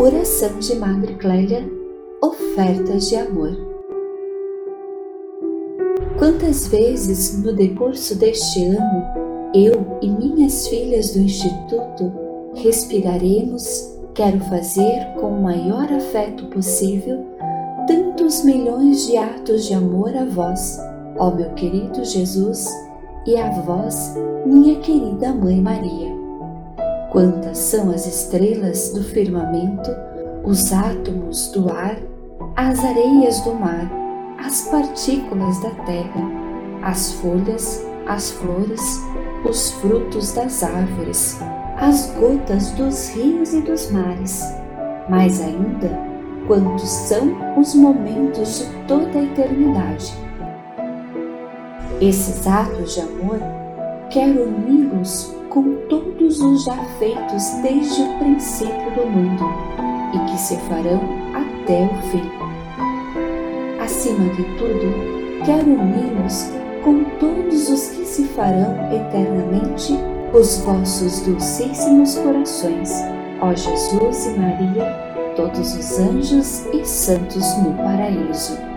Oração de Madre Clélia, ofertas de amor. Quantas vezes no decurso deste ano eu e minhas filhas do Instituto respiraremos, quero fazer com o maior afeto possível, tantos milhões de atos de amor a vós, ó meu querido Jesus, e a vós, minha querida Mãe Maria. Quantas são as estrelas do firmamento, os átomos do ar, as areias do mar, as partículas da terra, as folhas, as flores, os frutos das árvores, as gotas dos rios e dos mares. Mais ainda, quantos são os momentos de toda a eternidade. Esses atos de amor, quero uni-los com todos os já feitos desde o princípio do mundo e que se farão até o fim. Acima de tudo, quero uni-los com todos os que se farão eternamente os vossos dulcíssimos corações, ó Jesus e Maria, todos os anjos e santos no paraíso.